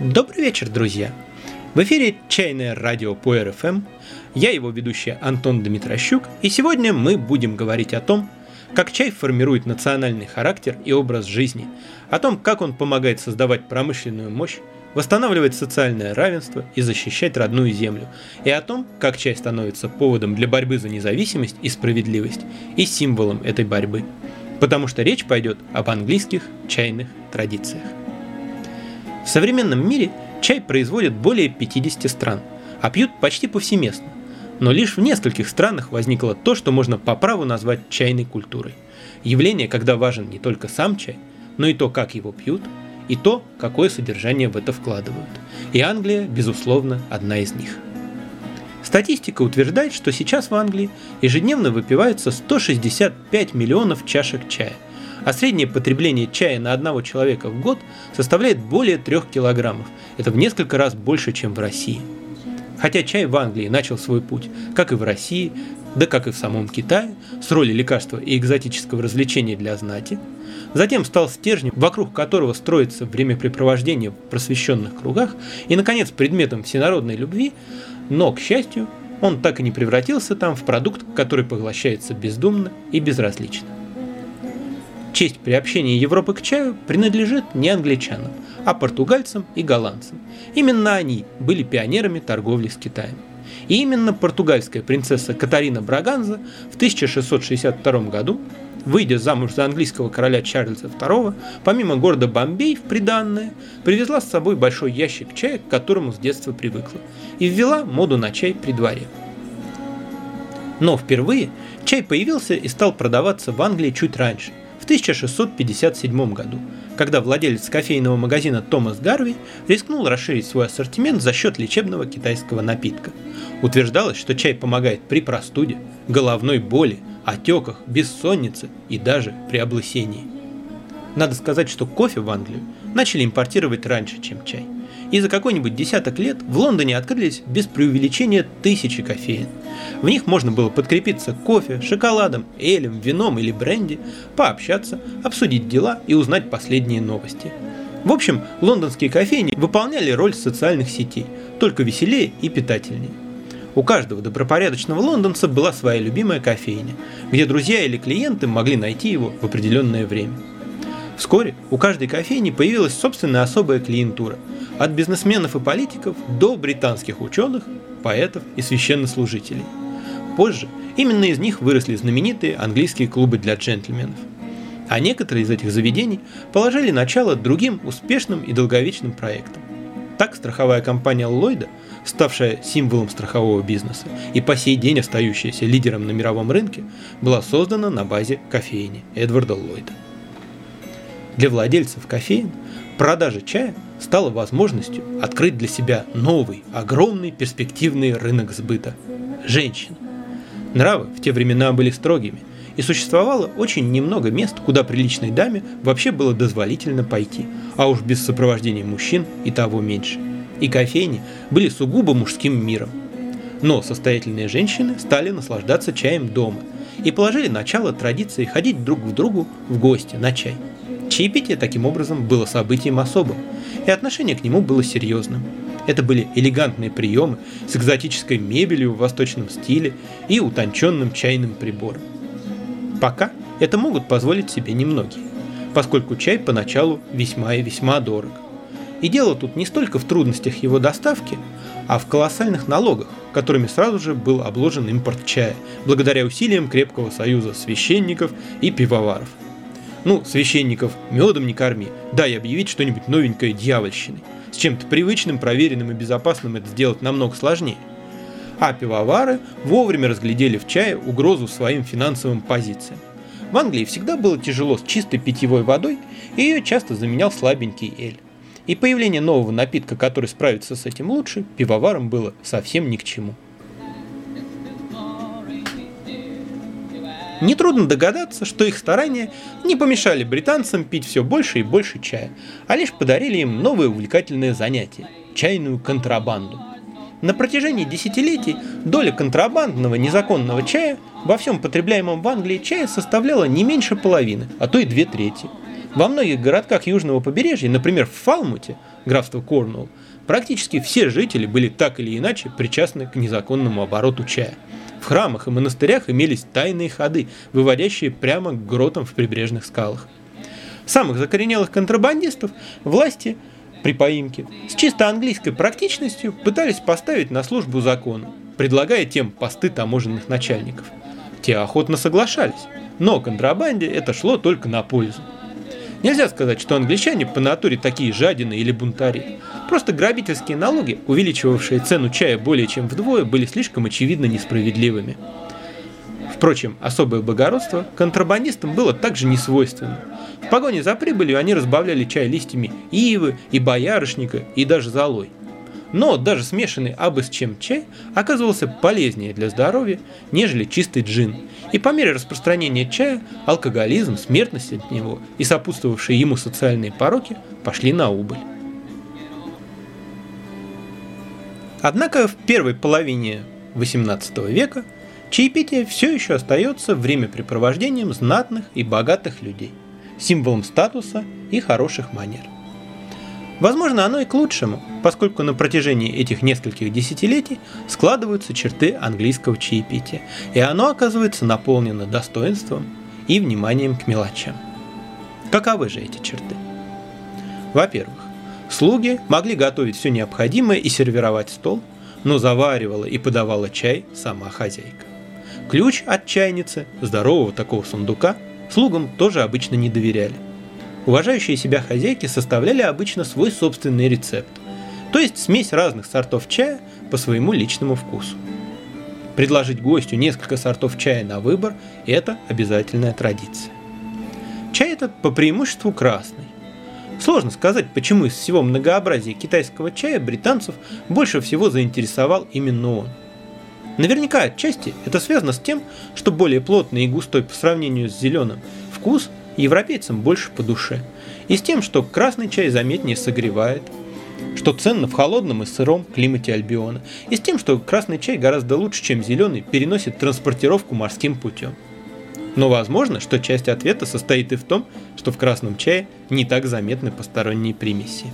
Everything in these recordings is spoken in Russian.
Добрый вечер, друзья! В эфире «Чайное радио по РФМ». Я его ведущий Антон Дмитрощук, и сегодня мы будем говорить о том, как чай формирует национальный характер и образ жизни, о том, как он помогает создавать промышленную мощь, восстанавливать социальное равенство и защищать родную землю, и о том, как чай становится поводом для борьбы за независимость и справедливость и символом этой борьбы. Потому что речь пойдет об английских чайных традициях. В современном мире чай производят более 50 стран, а пьют почти повсеместно. Но лишь в нескольких странах возникло то, что можно по праву назвать чайной культурой. Явление, когда важен не только сам чай, но и то, как его пьют, и то, какое содержание в это вкладывают. И Англия, безусловно, одна из них. Статистика утверждает, что сейчас в Англии ежедневно выпивается 165 миллионов чашек чая, а среднее потребление чая на одного человека в год составляет более 3 килограммов. Это в несколько раз больше, чем в России. Хотя чай в Англии начал свой путь, как и в России, да как и в самом Китае, с роли лекарства и экзотического развлечения для знати, затем стал стержнем, вокруг которого строится времяпрепровождение в просвещенных кругах, и, наконец, предметом всенародной любви, но, к счастью, он так и не превратился там в продукт, который поглощается бездумно и безразлично. Честь приобщения Европы к чаю принадлежит не англичанам, а португальцам и голландцам. Именно они были пионерами торговли с Китаем. И именно португальская принцесса Катарина Браганза в 1662 году, выйдя замуж за английского короля Чарльза II, помимо города Бомбей в приданное, привезла с собой большой ящик чая, к которому с детства привыкла, и ввела моду на чай при дворе. Но впервые чай появился и стал продаваться в Англии чуть раньше, в 1657 году, когда владелец кофейного магазина Томас Гарви рискнул расширить свой ассортимент за счет лечебного китайского напитка. Утверждалось, что чай помогает при простуде, головной боли, отеках, бессоннице и даже при облысении. Надо сказать, что кофе в Англию начали импортировать раньше, чем чай – и за какой-нибудь десяток лет в Лондоне открылись без преувеличения тысячи кофеин. В них можно было подкрепиться кофе, шоколадом, элем, вином или бренди, пообщаться, обсудить дела и узнать последние новости. В общем, лондонские кофейни выполняли роль социальных сетей, только веселее и питательнее. У каждого добропорядочного лондонца была своя любимая кофейня, где друзья или клиенты могли найти его в определенное время. Вскоре у каждой кофейни появилась собственная особая клиентура – от бизнесменов и политиков до британских ученых, поэтов и священнослужителей. Позже именно из них выросли знаменитые английские клубы для джентльменов. А некоторые из этих заведений положили начало другим успешным и долговечным проектам. Так страховая компания Ллойда, ставшая символом страхового бизнеса и по сей день остающаяся лидером на мировом рынке, была создана на базе кофейни Эдварда Ллойда. Для владельцев кофеин продажа чая – стало возможностью открыть для себя новый, огромный перспективный рынок сбыта – женщин. Нравы в те времена были строгими, и существовало очень немного мест, куда приличной даме вообще было дозволительно пойти, а уж без сопровождения мужчин и того меньше. И кофейни были сугубо мужским миром. Но состоятельные женщины стали наслаждаться чаем дома и положили начало традиции ходить друг к другу в гости на чай. Чаепитие таким образом было событием особым – и отношение к нему было серьезным. Это были элегантные приемы с экзотической мебелью в восточном стиле и утонченным чайным прибором. Пока это могут позволить себе немногие, поскольку чай поначалу весьма и весьма дорог. И дело тут не столько в трудностях его доставки, а в колоссальных налогах, которыми сразу же был обложен импорт чая, благодаря усилиям крепкого союза священников и пивоваров – ну, священников медом не корми, дай объявить что-нибудь новенькое дьявольщиной. С чем-то привычным, проверенным и безопасным это сделать намного сложнее. А пивовары вовремя разглядели в чае угрозу своим финансовым позициям. В Англии всегда было тяжело с чистой питьевой водой, и ее часто заменял слабенький эль. И появление нового напитка, который справится с этим лучше, пивоварам было совсем ни к чему. Нетрудно догадаться, что их старания не помешали британцам пить все больше и больше чая, а лишь подарили им новое увлекательное занятие – чайную контрабанду. На протяжении десятилетий доля контрабандного незаконного чая во всем потребляемом в Англии чая составляла не меньше половины, а то и две трети. Во многих городках южного побережья, например, в Фалмуте, графство Корнуолл, практически все жители были так или иначе причастны к незаконному обороту чая. В храмах и монастырях имелись тайные ходы, выводящие прямо к гротам в прибрежных скалах. Самых закоренелых контрабандистов власти – при поимке, с чисто английской практичностью пытались поставить на службу закону, предлагая тем посты таможенных начальников. Те охотно соглашались, но контрабанде это шло только на пользу. Нельзя сказать, что англичане по натуре такие жадины или бунтари. Просто грабительские налоги, увеличивавшие цену чая более чем вдвое, были слишком очевидно несправедливыми. Впрочем, особое благородство контрабандистам было также не свойственно. В погоне за прибылью они разбавляли чай листьями ивы и боярышника и даже золой. Но даже смешанный абы с чем чай оказывался полезнее для здоровья, нежели чистый джин. И по мере распространения чая алкоголизм, смертность от него и сопутствовавшие ему социальные пороки пошли на убыль. Однако в первой половине XVIII века Чаепитие все еще остается времяпрепровождением знатных и богатых людей, символом статуса и хороших манер. Возможно, оно и к лучшему, поскольку на протяжении этих нескольких десятилетий складываются черты английского чаепития, и оно оказывается наполнено достоинством и вниманием к мелочам. Каковы же эти черты? Во-первых, слуги могли готовить все необходимое и сервировать стол, но заваривала и подавала чай сама хозяйка. Ключ от чайницы, здорового такого сундука, слугам тоже обычно не доверяли. Уважающие себя хозяйки составляли обычно свой собственный рецепт, то есть смесь разных сортов чая по своему личному вкусу. Предложить гостю несколько сортов чая на выбор – это обязательная традиция. Чай этот по преимуществу красный. Сложно сказать, почему из всего многообразия китайского чая британцев больше всего заинтересовал именно он – Наверняка отчасти это связано с тем, что более плотный и густой по сравнению с зеленым вкус европейцам больше по душе, и с тем, что красный чай заметнее согревает, что ценно в холодном и сыром климате Альбиона, и с тем, что красный чай гораздо лучше, чем зеленый, переносит транспортировку морским путем. Но возможно, что часть ответа состоит и в том, что в красном чае не так заметны посторонние примеси.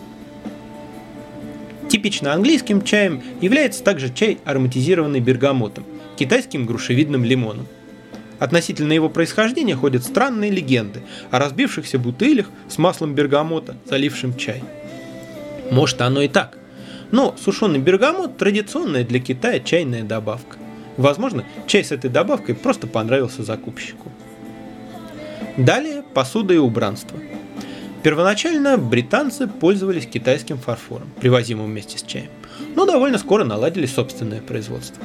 Типично английским чаем является также чай, ароматизированный бергамотом, китайским грушевидным лимоном. Относительно его происхождения ходят странные легенды о разбившихся бутылях с маслом бергамота, залившим чай. Может оно и так, но сушеный бергамот – традиционная для Китая чайная добавка. Возможно, чай с этой добавкой просто понравился закупщику. Далее посуда и убранство – Первоначально британцы пользовались китайским фарфором, привозимым вместе с чаем, но довольно скоро наладили собственное производство.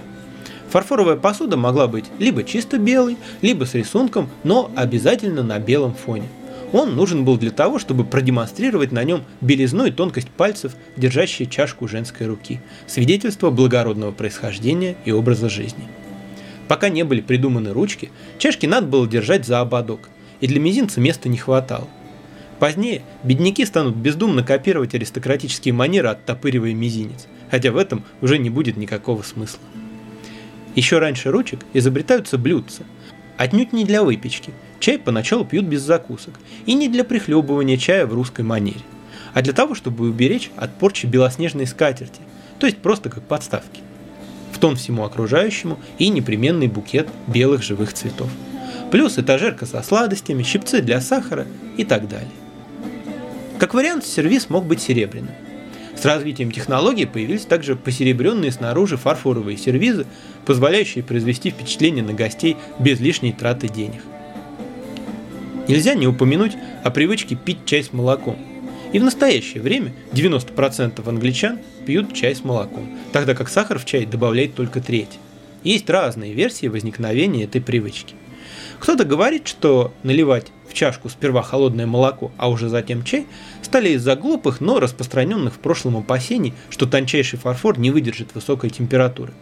Фарфоровая посуда могла быть либо чисто белой, либо с рисунком, но обязательно на белом фоне. Он нужен был для того, чтобы продемонстрировать на нем белизну и тонкость пальцев, держащие чашку женской руки, свидетельство благородного происхождения и образа жизни. Пока не были придуманы ручки, чашки надо было держать за ободок, и для мизинца места не хватало. Позднее бедняки станут бездумно копировать аристократические манеры, оттопыривая мизинец, хотя в этом уже не будет никакого смысла. Еще раньше ручек изобретаются блюдца, отнюдь не для выпечки. Чай поначалу пьют без закусок, и не для прихлебывания чая в русской манере, а для того, чтобы уберечь от порчи белоснежной скатерти, то есть просто как подставки. В тон всему окружающему и непременный букет белых живых цветов. Плюс этажерка со сладостями, щипцы для сахара и так далее. Как вариант, сервис мог быть серебряным. С развитием технологий появились также посеребренные снаружи фарфоровые сервизы, позволяющие произвести впечатление на гостей без лишней траты денег. Нельзя не упомянуть о привычке пить чай с молоком. И в настоящее время 90% англичан пьют чай с молоком, тогда как сахар в чай добавляет только треть. Есть разные версии возникновения этой привычки. Кто-то говорит, что наливать в чашку сперва холодное молоко, а уже затем чай, стали из-за глупых, но распространенных в прошлом опасений, что тончайший фарфор не выдержит высокой температуры.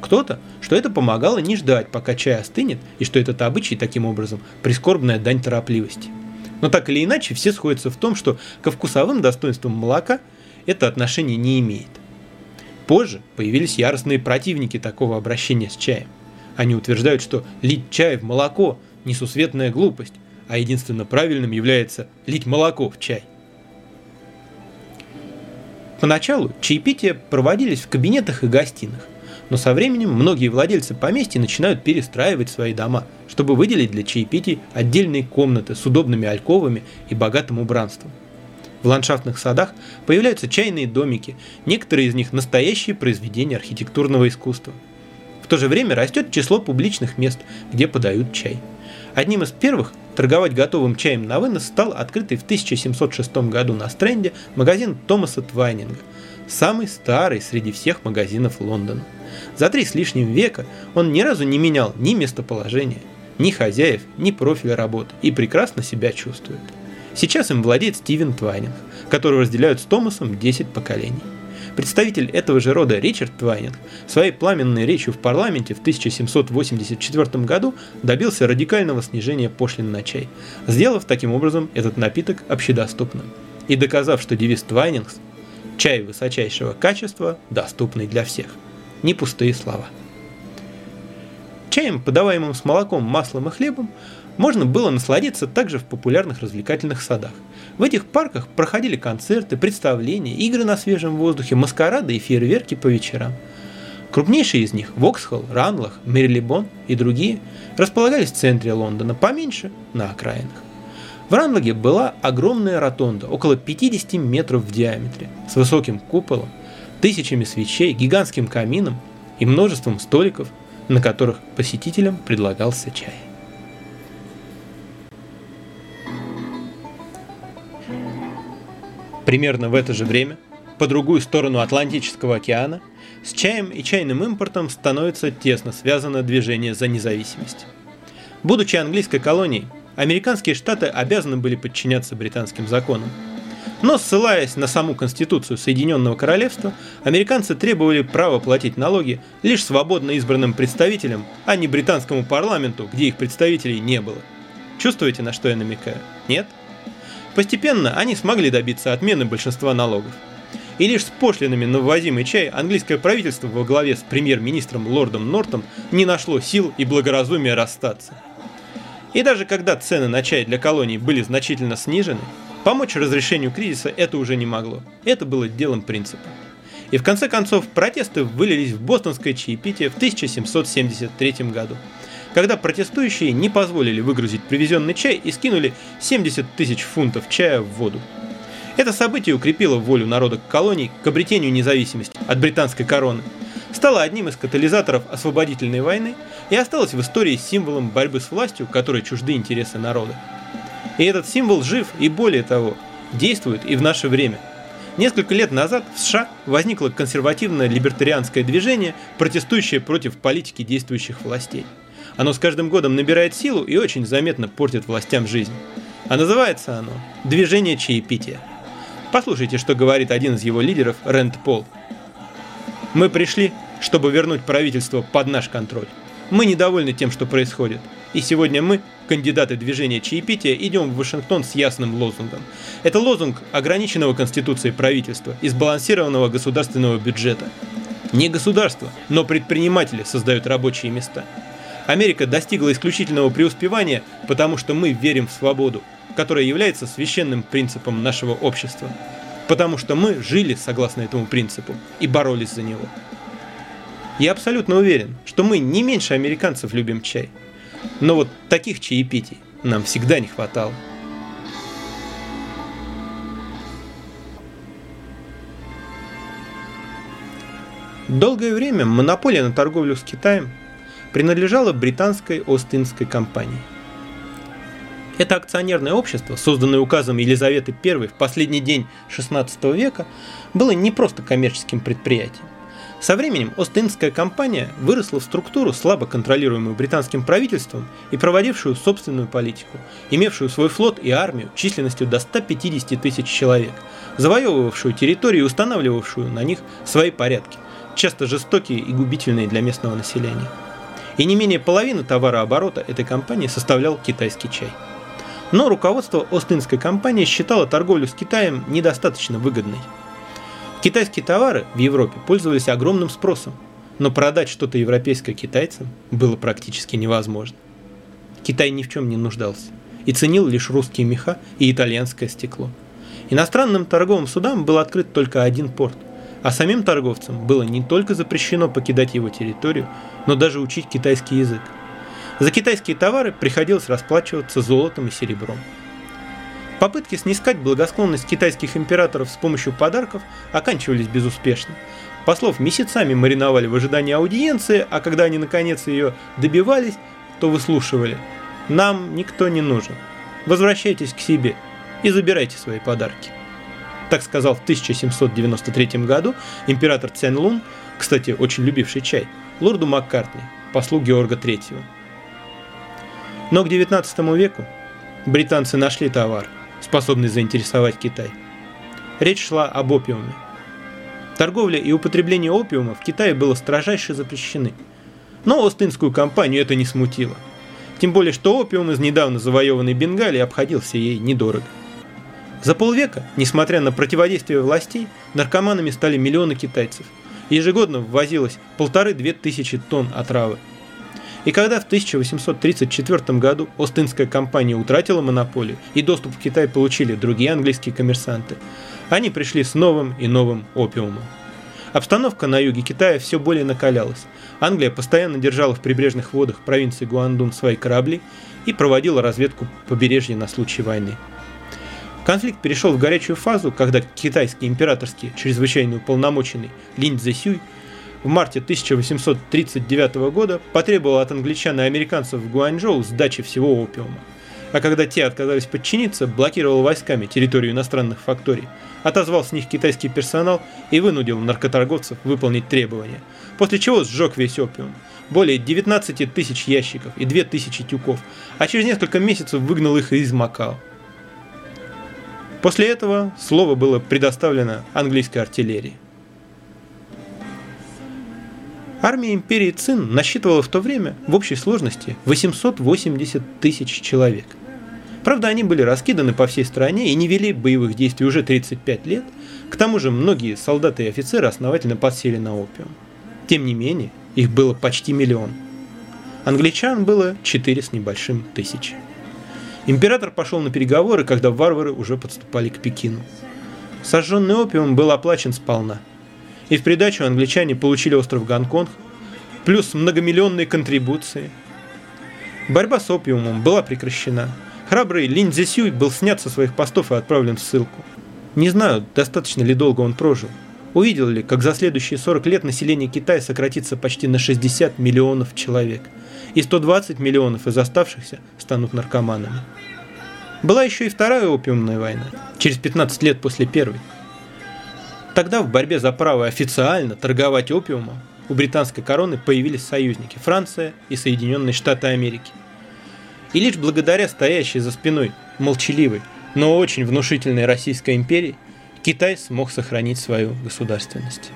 Кто-то, что это помогало не ждать, пока чай остынет, и что этот обычай таким образом прискорбная дань торопливости. Но так или иначе, все сходятся в том, что ко вкусовым достоинствам молока это отношение не имеет. Позже появились яростные противники такого обращения с чаем. Они утверждают, что лить чай в молоко – несусветная глупость, а единственно правильным является лить молоко в чай. Поначалу чаепития проводились в кабинетах и гостиных, но со временем многие владельцы поместья начинают перестраивать свои дома, чтобы выделить для чаепитий отдельные комнаты с удобными альковами и богатым убранством. В ландшафтных садах появляются чайные домики, некоторые из них настоящие произведения архитектурного искусства. В то же время растет число публичных мест, где подают чай. Одним из первых торговать готовым чаем на вынос стал открытый в 1706 году на Стрэнде магазин Томаса Твайнинга, самый старый среди всех магазинов Лондона. За три с лишним века он ни разу не менял ни местоположения, ни хозяев, ни профиля работы и прекрасно себя чувствует. Сейчас им владеет Стивен Твайнинг, которого разделяют с Томасом 10 поколений. Представитель этого же рода Ричард Твайнинг своей пламенной речью в парламенте в 1784 году добился радикального снижения пошлин на чай, сделав таким образом этот напиток общедоступным. И доказав, что девиз Твайнингс «Чай высочайшего качества, доступный для всех» не пустые слова. Чаем, подаваемым с молоком, маслом и хлебом, можно было насладиться также в популярных развлекательных садах. В этих парках проходили концерты, представления, игры на свежем воздухе, маскарады и фейерверки по вечерам. Крупнейшие из них – Воксхолл, Ранлах, Мерилибон и другие – располагались в центре Лондона, поменьше – на окраинах. В Ранлаге была огромная ротонда, около 50 метров в диаметре, с высоким куполом, тысячами свечей, гигантским камином и множеством столиков, на которых посетителям предлагался чай. Примерно в это же время, по другую сторону Атлантического океана, с чаем и чайным импортом становится тесно связано движение за независимость. Будучи английской колонией, американские штаты обязаны были подчиняться британским законам – но ссылаясь на саму Конституцию Соединенного Королевства, американцы требовали права платить налоги лишь свободно избранным представителям, а не британскому парламенту, где их представителей не было. Чувствуете, на что я намекаю? Нет? Постепенно они смогли добиться отмены большинства налогов. И лишь с пошлинами на ввозимый чай английское правительство во главе с премьер-министром лордом Нортом не нашло сил и благоразумия расстаться. И даже когда цены на чай для колоний были значительно снижены, Помочь разрешению кризиса это уже не могло. Это было делом принципа. И в конце концов протесты вылились в бостонское чаепитие в 1773 году, когда протестующие не позволили выгрузить привезенный чай и скинули 70 тысяч фунтов чая в воду. Это событие укрепило волю народа колоний к обретению независимости от британской короны, стало одним из катализаторов освободительной войны и осталось в истории символом борьбы с властью, которой чужды интересы народа. И этот символ жив и более того, действует и в наше время. Несколько лет назад в США возникло консервативное либертарианское движение, протестующее против политики действующих властей. Оно с каждым годом набирает силу и очень заметно портит властям жизнь. А называется оно «Движение чаепития». Послушайте, что говорит один из его лидеров Рэнд Пол. «Мы пришли, чтобы вернуть правительство под наш контроль. Мы недовольны тем, что происходит. И сегодня мы, кандидаты движения чаепития, идем в Вашингтон с ясным лозунгом. Это лозунг ограниченного Конституцией правительства и сбалансированного государственного бюджета. Не государство, но предприниматели создают рабочие места. Америка достигла исключительного преуспевания, потому что мы верим в свободу, которая является священным принципом нашего общества. Потому что мы жили согласно этому принципу и боролись за него. Я абсолютно уверен, что мы не меньше американцев любим чай – но вот таких чаепитий нам всегда не хватало. Долгое время монополия на торговлю с Китаем принадлежала британской Остинской компании. Это акционерное общество, созданное указом Елизаветы I в последний день XVI века, было не просто коммерческим предприятием. Со временем Остинская компания выросла в структуру, слабо контролируемую британским правительством и проводившую собственную политику, имевшую свой флот и армию численностью до 150 тысяч человек, завоевывавшую территории и устанавливавшую на них свои порядки, часто жестокие и губительные для местного населения. И не менее половины товарооборота этой компании составлял китайский чай. Но руководство Остинской компании считало торговлю с Китаем недостаточно выгодной – Китайские товары в Европе пользовались огромным спросом, но продать что-то европейское китайцам было практически невозможно. Китай ни в чем не нуждался и ценил лишь русские меха и итальянское стекло. Иностранным торговым судам был открыт только один порт, а самим торговцам было не только запрещено покидать его территорию, но даже учить китайский язык. За китайские товары приходилось расплачиваться золотом и серебром. Попытки снискать благосклонность китайских императоров с помощью подарков оканчивались безуспешно. Послов месяцами мариновали в ожидании аудиенции, а когда они наконец ее добивались, то выслушивали. Нам никто не нужен. Возвращайтесь к себе и забирайте свои подарки. Так сказал в 1793 году император Цянь Лун, кстати, очень любивший чай, лорду Маккартни, послу Георга III. Но к 19 веку британцы нашли товар – способный заинтересовать Китай. Речь шла об опиуме. Торговля и употребление опиума в Китае было строжайше запрещены. Но Остинскую компанию это не смутило. Тем более, что опиум из недавно завоеванной Бенгалии обходился ей недорого. За полвека, несмотря на противодействие властей, наркоманами стали миллионы китайцев. Ежегодно ввозилось полторы-две тысячи тонн отравы – и когда в 1834 году Остинская компания утратила монополию и доступ в Китай получили другие английские коммерсанты, они пришли с новым и новым опиумом. Обстановка на юге Китая все более накалялась. Англия постоянно держала в прибрежных водах провинции Гуандун свои корабли и проводила разведку побережья на случай войны. Конфликт перешел в горячую фазу, когда китайский императорский чрезвычайно уполномоченный Линь Цзэсюй в марте 1839 года потребовал от англичан и американцев в Гуанчжоу сдачи всего опиума. А когда те отказались подчиниться, блокировал войсками территорию иностранных факторий, отозвал с них китайский персонал и вынудил наркоторговцев выполнить требования, после чего сжег весь опиум. Более 19 тысяч ящиков и 2 тысячи тюков, а через несколько месяцев выгнал их из Макао. После этого слово было предоставлено английской артиллерии. Армия империи Цин насчитывала в то время в общей сложности 880 тысяч человек. Правда, они были раскиданы по всей стране и не вели боевых действий уже 35 лет, к тому же многие солдаты и офицеры основательно подсели на опиум. Тем не менее, их было почти миллион. Англичан было 4 с небольшим тысяч. Император пошел на переговоры, когда варвары уже подступали к Пекину. Сожженный опиум был оплачен сполна – и в придачу англичане получили остров Гонконг, плюс многомиллионные контрибуции. Борьба с опиумом была прекращена. Храбрый Линь Цзисюй был снят со своих постов и отправлен в ссылку. Не знаю, достаточно ли долго он прожил. Увидел ли, как за следующие 40 лет население Китая сократится почти на 60 миллионов человек, и 120 миллионов из оставшихся станут наркоманами. Была еще и вторая опиумная война, через 15 лет после первой. Тогда в борьбе за право официально торговать опиумом у британской короны появились союзники – Франция и Соединенные Штаты Америки. И лишь благодаря стоящей за спиной молчаливой, но очень внушительной Российской империи Китай смог сохранить свою государственность.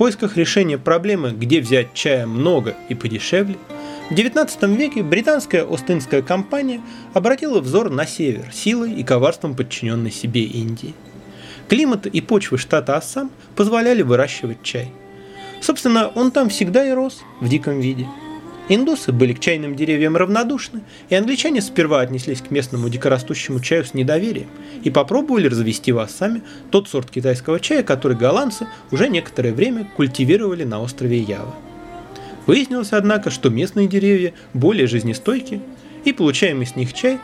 Поисках решения проблемы, где взять чая много и подешевле – в XIX веке британская Остинская компания обратила взор на север, силой и коварством подчиненной себе Индии. Климат и почвы штата Ассам позволяли выращивать чай. Собственно, он там всегда и рос в диком виде. Индусы были к чайным деревьям равнодушны, и англичане сперва отнеслись к местному дикорастущему чаю с недоверием и попробовали развести в Ассаме тот сорт китайского чая, который голландцы уже некоторое время культивировали на острове Ява. Выяснилось, однако, что местные деревья более жизнестойкие, и получаемый с них чай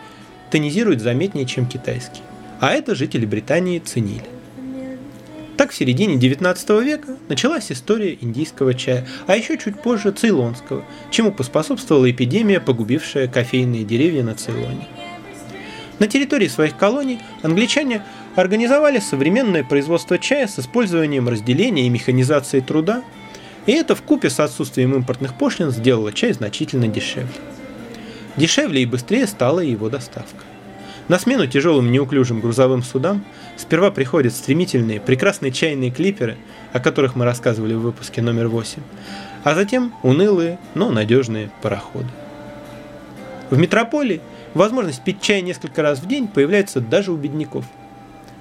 тонизирует заметнее, чем китайский. А это жители Британии ценили. Так в середине 19 века началась история индийского чая, а еще чуть позже цейлонского, чему поспособствовала эпидемия, погубившая кофейные деревья на Цейлоне. На территории своих колоний англичане организовали современное производство чая с использованием разделения и механизации труда, и это в купе с отсутствием импортных пошлин сделало чай значительно дешевле. Дешевле и быстрее стала его доставка. На смену тяжелым неуклюжим грузовым судам сперва приходят стремительные, прекрасные чайные клиперы, о которых мы рассказывали в выпуске номер 8, а затем унылые, но надежные пароходы. В метрополии Возможность пить чай несколько раз в день появляется даже у бедняков.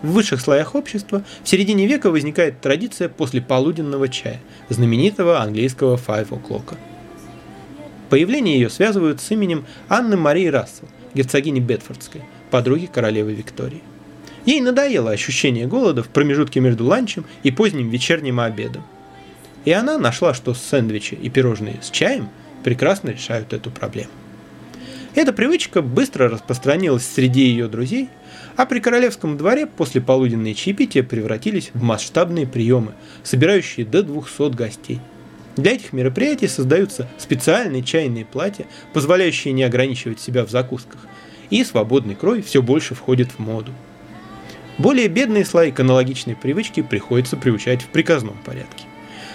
В высших слоях общества в середине века возникает традиция после полуденного чая, знаменитого английского five o'clock. Появление ее связывают с именем Анны Марии Рассел, герцогини Бетфордской, подруги королевы Виктории. Ей надоело ощущение голода в промежутке между ланчем и поздним вечерним обедом. И она нашла, что сэндвичи и пирожные с чаем прекрасно решают эту проблему. Эта привычка быстро распространилась среди ее друзей, а при королевском дворе после полуденные чаепития превратились в масштабные приемы, собирающие до 200 гостей. Для этих мероприятий создаются специальные чайные платья, позволяющие не ограничивать себя в закусках, и свободный крой все больше входит в моду. Более бедные слои к аналогичной привычке приходится приучать в приказном порядке.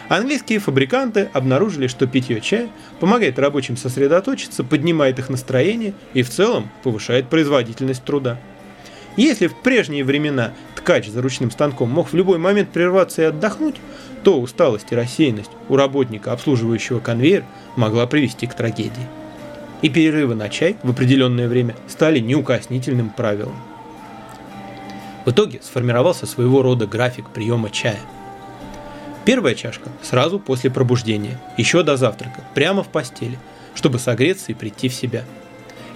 Английские фабриканты обнаружили, что питье чая помогает рабочим сосредоточиться, поднимает их настроение и в целом повышает производительность труда. Если в прежние времена ткач за ручным станком мог в любой момент прерваться и отдохнуть, то усталость и рассеянность у работника, обслуживающего конвейер, могла привести к трагедии. И перерывы на чай в определенное время стали неукоснительным правилом. В итоге сформировался своего рода график приема чая. Первая чашка сразу после пробуждения, еще до завтрака, прямо в постели, чтобы согреться и прийти в себя.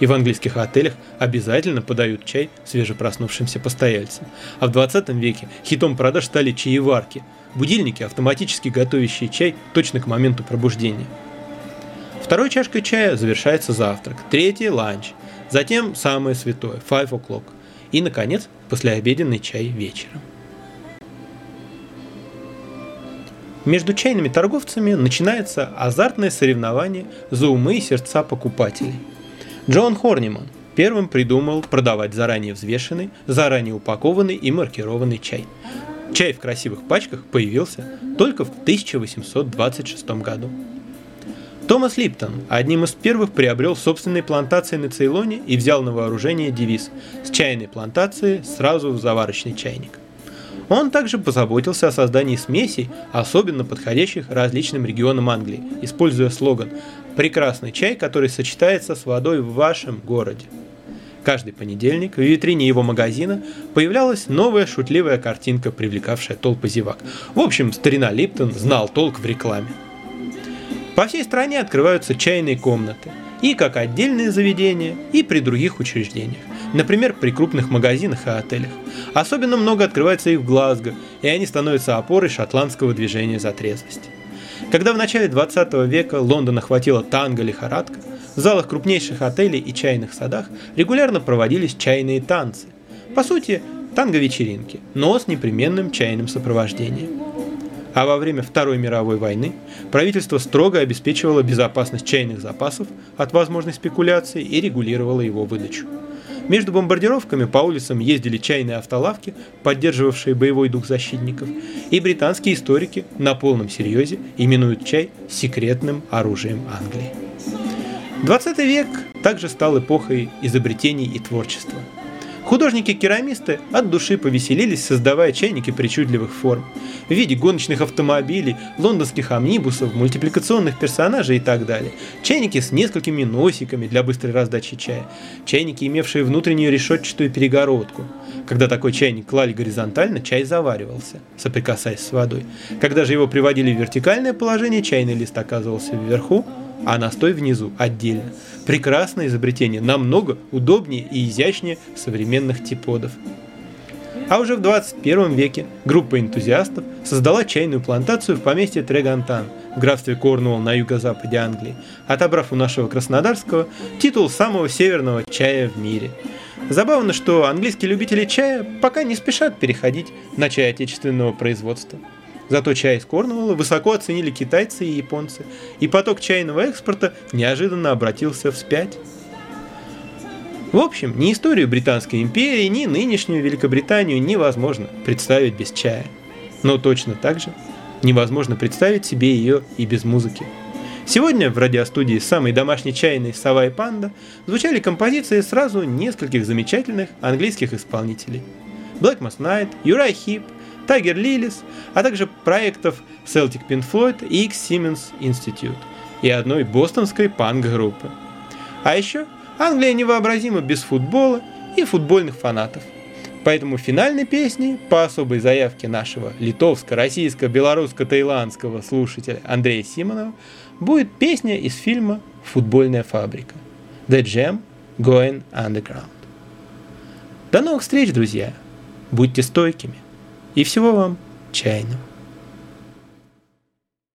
И в английских отелях обязательно подают чай свежепроснувшимся постояльцам. А в 20 веке хитом продаж стали чаеварки – будильники, автоматически готовящие чай точно к моменту пробуждения. Второй чашкой чая завершается завтрак, третий – ланч, затем самое святое – 5 o'clock – и, наконец, послеобеденный чай вечером. Между чайными торговцами начинается азартное соревнование за умы и сердца покупателей. Джон Хорниман первым придумал продавать заранее взвешенный, заранее упакованный и маркированный чай. Чай в красивых пачках появился только в 1826 году. Томас Липтон одним из первых приобрел собственные плантации на Цейлоне и взял на вооружение девиз «С чайной плантации сразу в заварочный чайник». Он также позаботился о создании смесей, особенно подходящих различным регионам Англии, используя слоган «Прекрасный чай, который сочетается с водой в вашем городе». Каждый понедельник в витрине его магазина появлялась новая шутливая картинка, привлекавшая толпы зевак. В общем, старина Липтон знал толк в рекламе. По всей стране открываются чайные комнаты, и как отдельные заведения, и при других учреждениях, например, при крупных магазинах и отелях. Особенно много открывается их в Глазго, и они становятся опорой шотландского движения за трезвость. Когда в начале 20 века Лондон охватила танго-лихорадка, в залах крупнейших отелей и чайных садах регулярно проводились чайные танцы. По сути, танго-вечеринки, но с непременным чайным сопровождением. А во время Второй мировой войны правительство строго обеспечивало безопасность чайных запасов от возможной спекуляции и регулировало его выдачу. Между бомбардировками по улицам ездили чайные автолавки, поддерживавшие боевой дух защитников, и британские историки на полном серьезе именуют чай секретным оружием Англии. 20 век также стал эпохой изобретений и творчества – Художники-керамисты от души повеселились, создавая чайники причудливых форм в виде гоночных автомобилей, лондонских амнибусов, мультипликационных персонажей и так далее. Чайники с несколькими носиками для быстрой раздачи чая. Чайники, имевшие внутреннюю решетчатую перегородку. Когда такой чайник клали горизонтально, чай заваривался, соприкасаясь с водой. Когда же его приводили в вертикальное положение, чайный лист оказывался вверху, а настой внизу отдельно. Прекрасное изобретение, намного удобнее и изящнее современных типодов. А уже в 21 веке группа энтузиастов создала чайную плантацию в поместье Трегантан в графстве Корнуолл на юго-западе Англии, отобрав у нашего Краснодарского титул самого северного чая в мире. Забавно, что английские любители чая пока не спешат переходить на чай отечественного производства. Зато чай из Корнуолла высоко оценили китайцы и японцы, и поток чайного экспорта неожиданно обратился вспять. В общем, ни историю Британской империи, ни нынешнюю Великобританию невозможно представить без чая. Но точно так же невозможно представить себе ее и без музыки. Сегодня в радиостудии самой домашней чайной «Сова и панда» звучали композиции сразу нескольких замечательных английских исполнителей. Black Must Night, Юрай Хип, Tiger Lilies, а также проектов Celtic Pink Floyd и X Siemens Institute и одной бостонской панк-группы. А еще Англия невообразима без футбола и футбольных фанатов. Поэтому финальной песней по особой заявке нашего литовско-российско-белорусско-таиландского слушателя Андрея Симонова будет песня из фильма «Футбольная фабрика» «The Jam Going Underground». До новых встреч, друзья! Будьте стойкими и всего вам чайного.